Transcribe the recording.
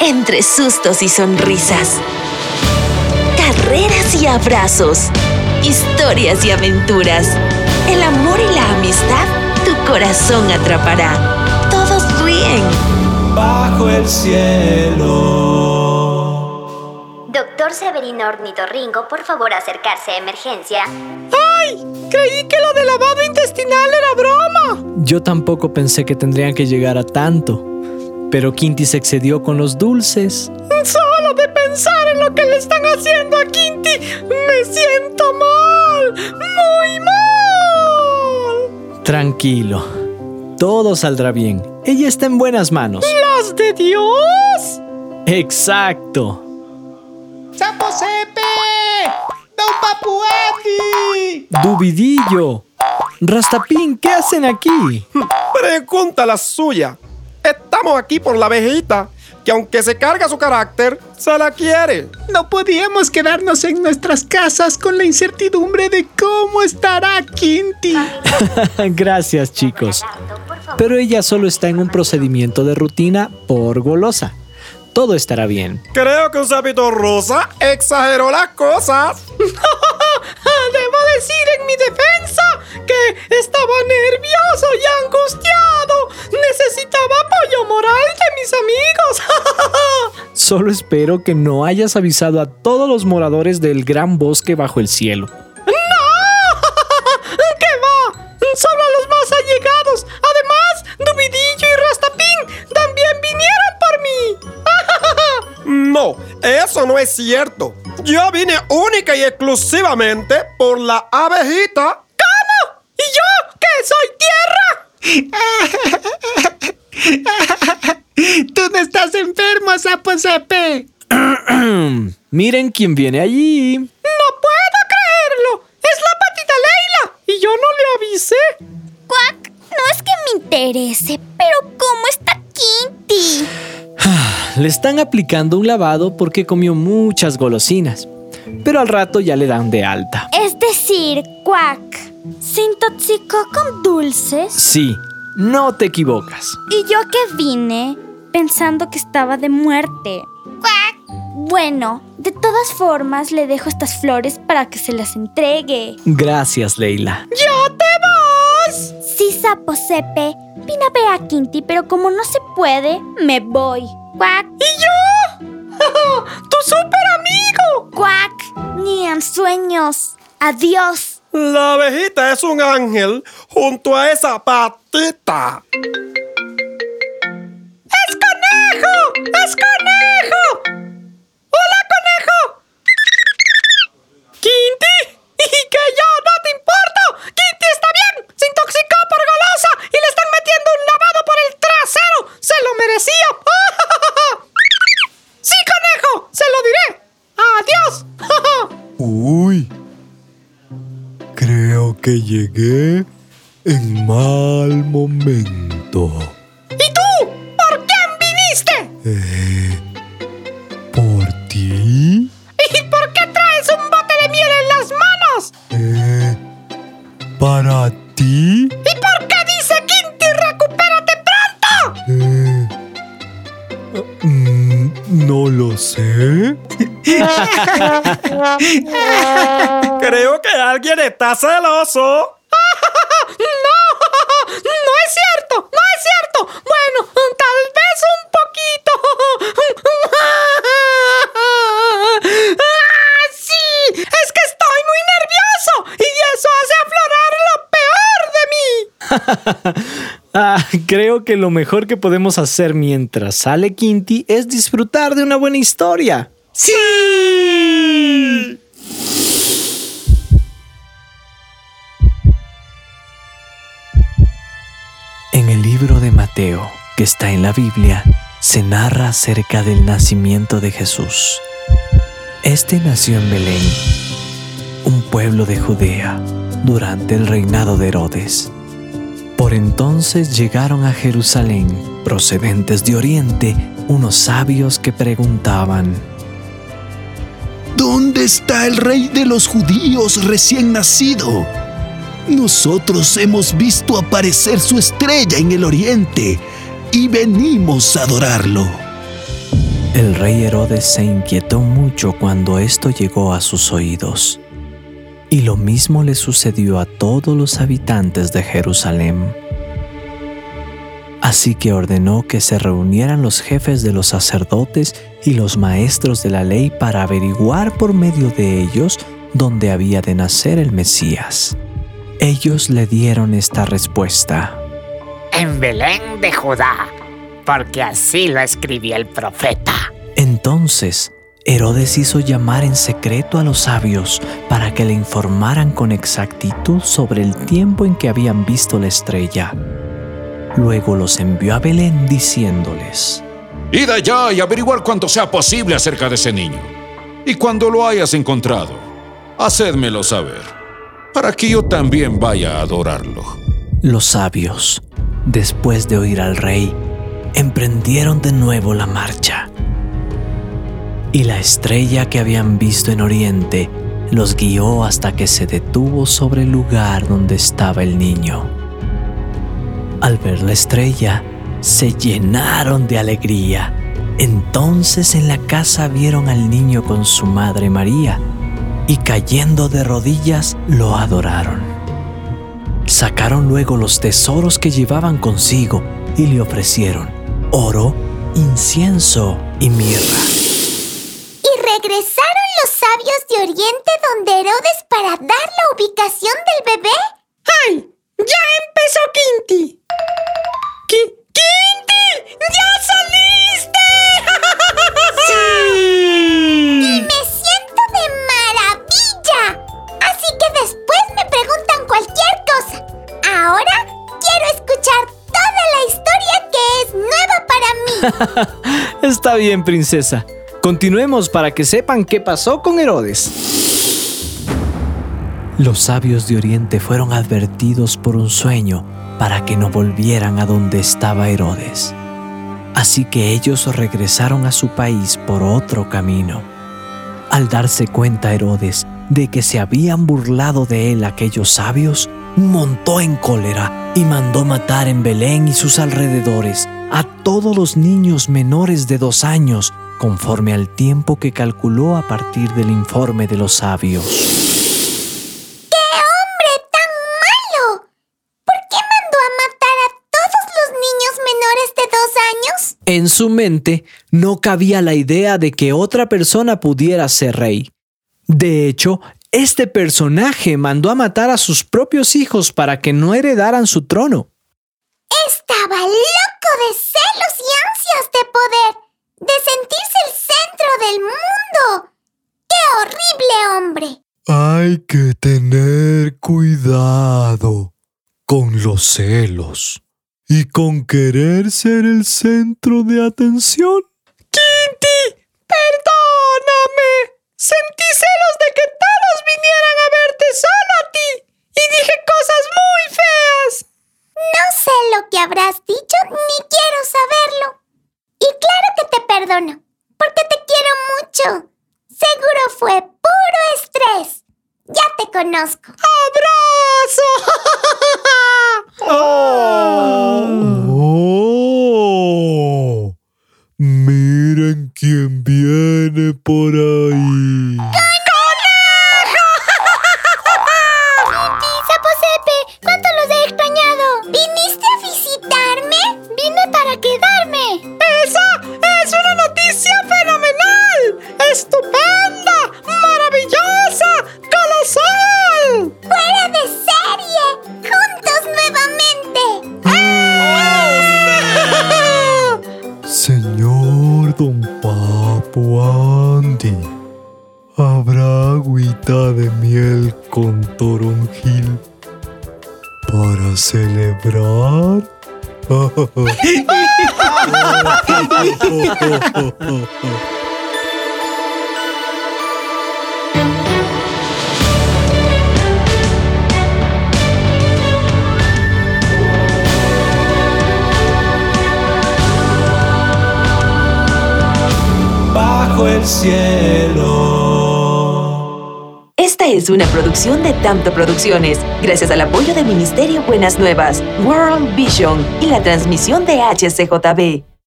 entre sustos y sonrisas, carreras y abrazos, historias y aventuras, el amor y la amistad, tu corazón atrapará. Todos ríen. Bajo el cielo. Doctor Severino Ornitorrinco, por favor acercarse a emergencia. ¡Ay! Creí que lo de lavado intestinal era broma. Yo tampoco pensé que tendrían que llegar a tanto. Pero Quinty se excedió con los dulces. Solo de pensar en lo que le están haciendo a Quinty, me siento mal. Muy mal. Tranquilo. Todo saldrá bien. Ella está en buenas manos. ¿Las de Dios? Exacto. ¡Sapo Sepe! ¡Don Papuati! Dubidillo. Rastapín, ¿qué hacen aquí? Pregunta la suya. Estamos aquí por la abejita, que aunque se carga su carácter, se la quiere. No podíamos quedarnos en nuestras casas con la incertidumbre de cómo estará Quinty. Gracias, chicos. Pero ella solo está en un procedimiento de rutina por golosa. Todo estará bien. Creo que un sapito rosa exageró las cosas. Decir en mi defensa que estaba nervioso y angustiado. Necesitaba apoyo moral de mis amigos. Solo espero que no hayas avisado a todos los moradores del gran bosque bajo el cielo. ¡No! ¿Qué va? Solo a los más allegados. Además, Dubidillo y Rastapín también vinieron por mí. No, eso no es cierto. Yo vine única y exclusivamente por la abejita. ¿Cómo? ¿Y yo qué soy tierra? Tú no estás enfermo, Sapo Sepe. Miren quién viene allí. No puedo creerlo. Es la patita Leila. Y yo no le avisé. Cuac, no es que me interese, pero ¿cómo está Quinty? Le están aplicando un lavado porque comió muchas golosinas. Pero al rato ya le dan de alta. Es decir, Cuac, ¿se intoxicó con dulces? Sí, no te equivocas. Y yo que vine pensando que estaba de muerte. ¡Cuac! Bueno, de todas formas le dejo estas flores para que se las entregue. Gracias, Leila. ¡Ya te vas! Sí, Sapo Sepe. Vine a ver a Quinty, pero como no se puede, me voy. ¡Cuac! ¿Y yo? ¡Tu super amigo! ¡Cuac! Ni en sueños. Adiós. La abejita es un ángel junto a esa patita. Llegué en mal momento. ¿Y tú? ¿Por quién viniste? Eh, ¿Por ti? ¿Y por qué traes un bote de miel en las manos? Eh, ¿Para ti? ¿Y por qué dice Quinty recupérate pronto? Eh, no lo sé. Creo que alguien está celoso. ¡No! ¡No es cierto! ¡No es cierto! Bueno, tal vez un poquito. ¡Ah, sí! Es que estoy muy nervioso y eso hace aflorar lo peor de mí. Ah, creo que lo mejor que podemos hacer mientras sale Quinty es disfrutar de una buena historia. ¡Sí! En el libro de Mateo, que está en la Biblia, se narra acerca del nacimiento de Jesús. Este nació en Belén, un pueblo de Judea, durante el reinado de Herodes. Por entonces llegaron a Jerusalén, procedentes de Oriente, unos sabios que preguntaban, ¿Dónde está el rey de los judíos recién nacido? Nosotros hemos visto aparecer su estrella en el oriente y venimos a adorarlo. El rey Herodes se inquietó mucho cuando esto llegó a sus oídos. Y lo mismo le sucedió a todos los habitantes de Jerusalén. Así que ordenó que se reunieran los jefes de los sacerdotes y los maestros de la ley para averiguar por medio de ellos dónde había de nacer el Mesías. Ellos le dieron esta respuesta. En Belén de Judá, porque así lo escribió el profeta. Entonces, Herodes hizo llamar en secreto a los sabios para que le informaran con exactitud sobre el tiempo en que habían visto la estrella. Luego los envió a Belén diciéndoles, Id allá y averiguar cuanto sea posible acerca de ese niño. Y cuando lo hayas encontrado, hacedmelo saber, para que yo también vaya a adorarlo. Los sabios, después de oír al rey, emprendieron de nuevo la marcha. Y la estrella que habían visto en Oriente los guió hasta que se detuvo sobre el lugar donde estaba el niño. Al ver la estrella, se llenaron de alegría. Entonces en la casa vieron al niño con su madre María y cayendo de rodillas lo adoraron. Sacaron luego los tesoros que llevaban consigo y le ofrecieron oro, incienso y mirra. Regresaron los sabios de Oriente donde Herodes para dar la ubicación del bebé. ¡Ay! ¡Ya empezó Quinti! ¡Qui- ¡Quinti! ¡Ya saliste! Y me siento de maravilla. Así que después me preguntan cualquier cosa. Ahora quiero escuchar toda la historia que es nueva para mí. Está bien, princesa. Continuemos para que sepan qué pasó con Herodes. Los sabios de Oriente fueron advertidos por un sueño para que no volvieran a donde estaba Herodes. Así que ellos regresaron a su país por otro camino. Al darse cuenta Herodes de que se habían burlado de él aquellos sabios, montó en cólera y mandó matar en Belén y sus alrededores a todos los niños menores de dos años, conforme al tiempo que calculó a partir del informe de los sabios. ¡Qué hombre tan malo! ¿Por qué mandó a matar a todos los niños menores de dos años? En su mente no cabía la idea de que otra persona pudiera ser rey. De hecho, este personaje mandó a matar a sus propios hijos para que no heredaran su trono. Estaba loco de celos y ansias de poder, de sentirse el centro del mundo. ¡Qué horrible hombre! Hay que tener cuidado con los celos y con querer ser el centro de atención. ¡Quinti! ¡Perdóname! Sentí celos de que todos vinieran a verte solo a ti y dije cosas muy feas. No sé lo que habrás dicho ni quiero saberlo. Y claro que te perdono, porque te quiero mucho. Seguro fue puro estrés. Ya te conozco. ¡Oh! Miren quién viene por ahí. Sapo Sepe, ¿cuánto los he extrañado? ¿Viniste a visitarme? Vine para quedarme. ¡Esa es una noticia fenomenal! ¡Estupenda! Con toronjil para celebrar? Bajo el cielo. Es una producción de Tanto Producciones, gracias al apoyo del Ministerio Buenas Nuevas, World Vision y la transmisión de HCJB.